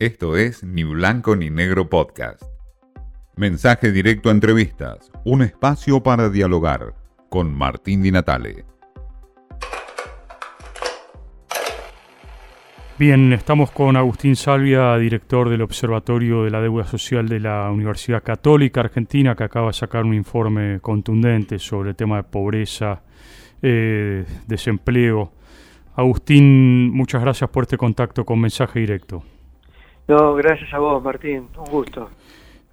Esto es Ni Blanco ni Negro Podcast. Mensaje directo a entrevistas, un espacio para dialogar con Martín Di Natale. Bien, estamos con Agustín Salvia, director del Observatorio de la Deuda Social de la Universidad Católica Argentina, que acaba de sacar un informe contundente sobre el tema de pobreza, eh, desempleo. Agustín, muchas gracias por este contacto con Mensaje Directo. No, gracias a vos, Martín, un gusto.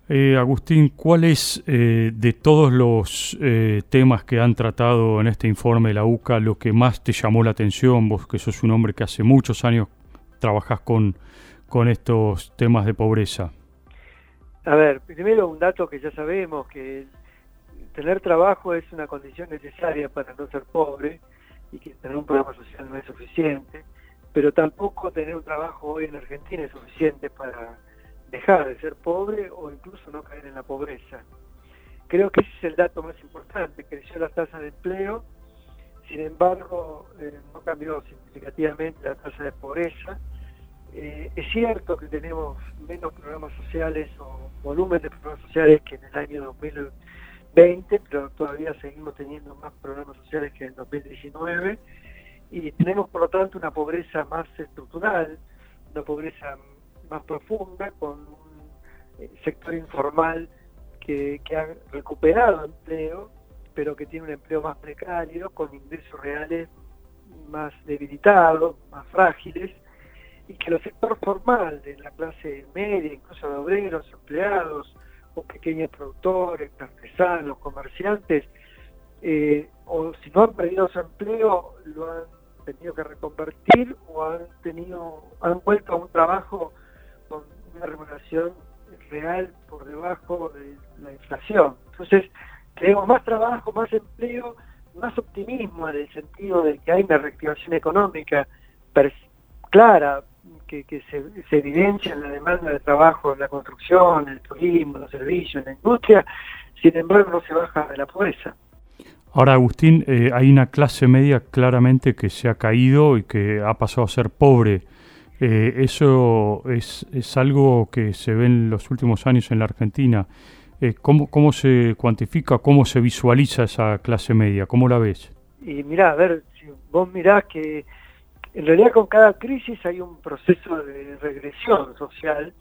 Eh, Agustín, ¿cuál es eh, de todos los eh, temas que han tratado en este informe de la UCA lo que más te llamó la atención? Vos que sos un hombre que hace muchos años trabajas con, con estos temas de pobreza? A ver, primero un dato que ya sabemos, que tener trabajo es una condición necesaria para no ser pobre y que tener un programa social no es suficiente, pero tampoco tener un trabajo hoy en Argentina es suficiente para dejar de ser pobre o incluso no caer en la pobreza. Creo que ese es el dato más importante, creció la tasa de empleo, sin embargo eh, no cambió significativamente la tasa de pobreza. Eh, es cierto que tenemos menos programas sociales o volumen de programas sociales que en el año 2020, pero todavía seguimos teniendo más programas sociales que en 2019 y tenemos por lo tanto una pobreza más estructural, una pobreza más profunda con un eh, sector informal que, ha recuperado empleo pero que tiene un empleo más precario, con ingresos reales más debilitados, más frágiles, y que el sector formal de la clase media, incluso de obreros, empleados, o pequeños productores, artesanos, comerciantes, eh, o si no han perdido su empleo, lo han tenido que reconvertir o han tenido, han vuelto a un trabajo con una remuneración real por debajo de la inflación. Entonces, tenemos más trabajo, más empleo, más optimismo en el sentido de que hay una reactivación económica clara que, se, evidencia en la demanda de trabajo en la construcción, en el turismo, en los servicios, en la industria, sin embargo no se baja de la pobreza. Ahora, Agustín, eh, hay una clase media claramente que se ha caído y que ha pasado a ser pobre. Eh, eso es, es algo que se ve en los últimos años en la Argentina. Eh, ¿cómo, ¿Cómo se cuantifica, cómo se visualiza esa clase media? ¿Cómo la ves? Y mirá, a ver, si vos mirás que en realidad con cada crisis hay un proceso de regresión social,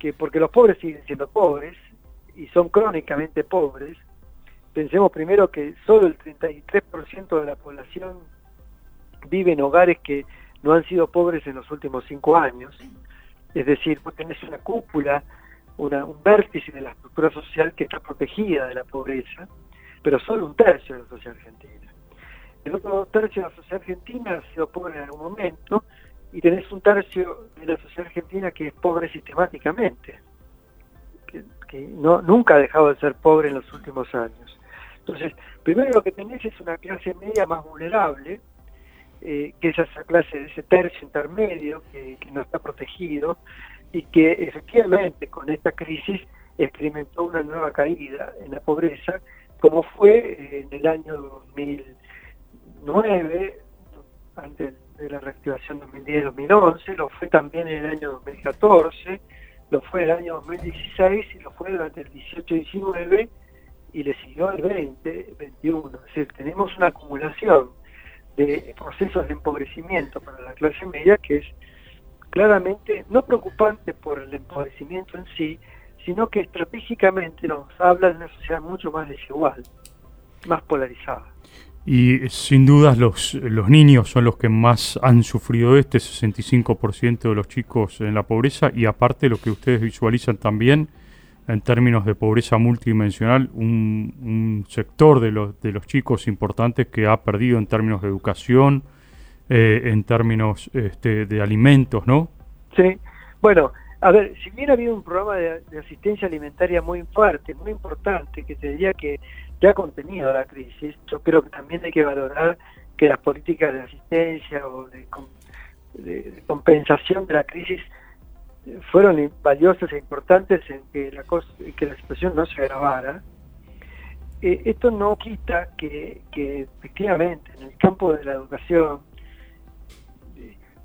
que porque los pobres siguen siendo pobres y son crónicamente pobres, pensemos primero que solo el 33% de la población vive en hogares que no han sido pobres en los últimos cinco años, es decir, vos tenés una cúpula un vértice de la estructura social que está protegida de la pobreza, pero solo un tercio de la sociedad argentina. El otro tercio de la sociedad argentina ha sido pobre en algún momento y tenés un tercio de la sociedad argentina que es pobre sistemáticamente, que, no, nunca ha dejado de ser pobre en los últimos años. Entonces, primero lo que tenés es una clase media más vulnerable, eh, que es esa clase, de ese tercio intermedio que, que no está protegido, y que efectivamente con esta crisis experimentó una nueva caída en la pobreza, como fue en el año 2009, antes de la reactivación 2010-2011, lo fue también en el año 2014, lo fue en el año 2016 y lo fue durante el 18-19 y le siguió el 20-21. Es decir, tenemos una acumulación de procesos de empobrecimiento para la clase media que es claramente no preocupante por el empobrecimiento en sí, sino que estratégicamente nos habla de una sociedad mucho más desigual, más polarizada. Y sin dudas los, los niños son los que más han sufrido este 65% de los chicos en la pobreza y aparte lo que ustedes visualizan también en términos de pobreza multidimensional, un, un sector de los, de los chicos importantes que ha perdido en términos de educación, eh, en términos este, de alimentos, ¿no? Sí, bueno, a ver, si ha habido un programa de, asistencia alimentaria muy fuerte, muy importante, que te diría que ya ha contenido la crisis, yo creo que también hay que valorar que las políticas de asistencia o de, compensación de la crisis fueron valiosas e importantes en que la, que la situación no se agravara. Eh, esto no quita que, que efectivamente en el campo de la educación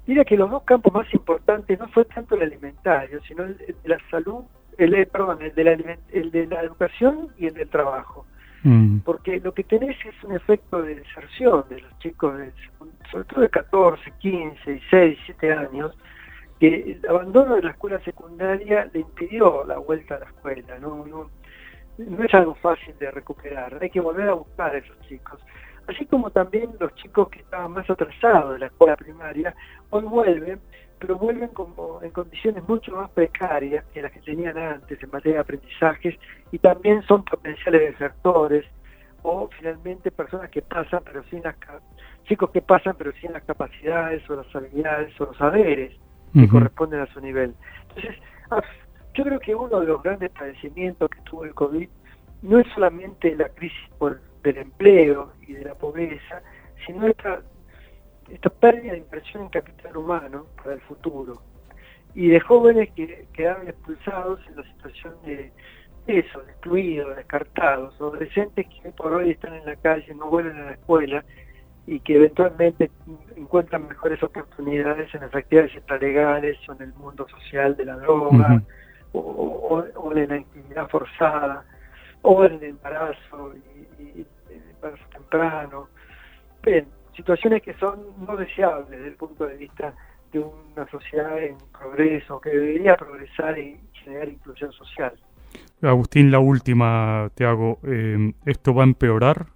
Mira que los dos campos más importantes no fue tanto el alimentario, sino el de la salud, el, perdón, el de la, el de la educación y el del trabajo. Mm. Porque lo que tenés es un efecto de deserción de los chicos, de, sobre todo de 14, 15, 16, 17 años, que el abandono de la escuela secundaria le impidió la vuelta a la escuela. No, no, no es algo fácil de recuperar, hay que volver a buscar a esos chicos. Así como también los chicos que estaban más atrasados de la escuela primaria, hoy vuelven, pero vuelven como en condiciones mucho más precarias que las que tenían antes en materia de aprendizajes y también son potenciales desertores o finalmente personas que pasan pero sin las chicos que pasan pero sin las capacidades o las habilidades o los saberes que corresponden a su nivel. Entonces, yo creo que uno de los grandes padecimientos que tuvo el COVID no es solamente la crisis por, del empleo y de la pobreza, sino esta, esta pérdida de inversión en capital humano para el futuro. Y de jóvenes que quedaron expulsados en la situación de eso, excluidos, descartados, adolescentes que por hoy están en la calle, no vuelven a la escuela y que eventualmente encuentran mejores oportunidades en las actividades extralegales o en el mundo social de la droga o, en la intimidad forzada o en el embarazo y, el embarazo temprano. Bien, situaciones que son no deseables desde el punto de vista de una sociedad en progreso, que debería progresar y generar inclusión social. Agustín, la última te hago. Eh, ¿Esto va a empeorar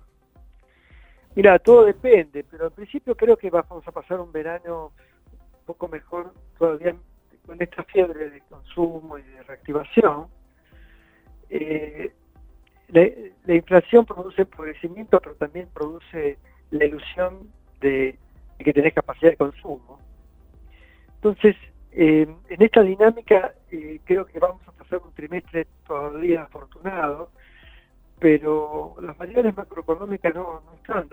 Mira, todo depende, pero al principio creo que vamos a pasar un verano un poco mejor todavía con esta fiebre de consumo y de reactivación. Eh, la, inflación produce empobrecimiento, pero también produce la ilusión de, que tenés capacidad de consumo. Entonces, eh, en esta dinámica eh, creo que vamos a pasar un trimestre todavía afortunado, pero las variables macroeconómicas no, están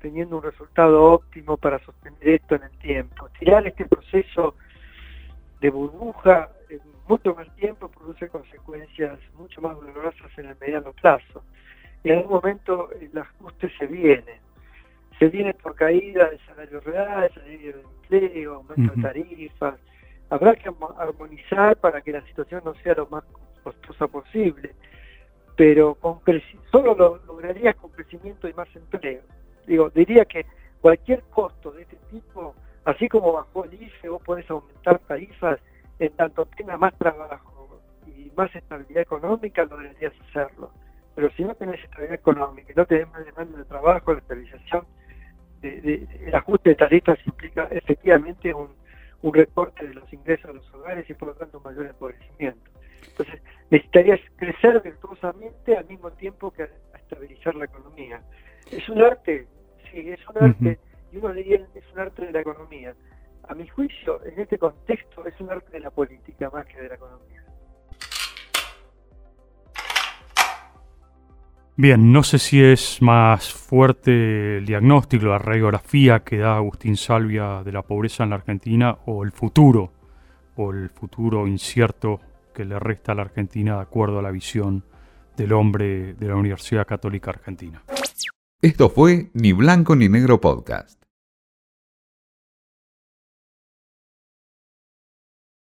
teniendo un resultado óptimo para sostener esto en el tiempo. Tirar este proceso de burbuja en mucho más tiempo produce consecuencias mucho más dolorosas en el mediano plazo. Y en algún momento el ajuste se viene. Se viene por caída del salario real, salario de empleo, aumento de tarifas. Habrá que armonizar para que la situación no sea lo más costosa posible pero con solo lo lograrías con crecimiento y más empleo. Digo, diría que cualquier costo de este tipo, así como bajó el IFE, vos podés aumentar tarifas en tanto tenga más trabajo y más estabilidad económica, lo deberías hacerlo. Pero si no tenés estabilidad económica y no tenés más demanda de trabajo, la estabilización, de, el ajuste de tarifas implica efectivamente un, un recorte de los ingresos de los hogares y por lo tanto un mayor empobrecimiento. Entonces, necesitarías crecer virtuosamente al mismo tiempo que estabilizar la economía. Es un arte, sí, es un arte, y uno diría es un arte de la economía. A mi juicio, en este contexto, es un arte de la política más que de la economía. Bien, no sé si es más fuerte el diagnóstico, la radiografía que da Agustín Salvia de la pobreza en la Argentina o el futuro, o el futuro incierto que le resta a la Argentina de acuerdo a la visión del hombre de la Universidad Católica Argentina. Esto fue Ni Blanco ni Negro Podcast.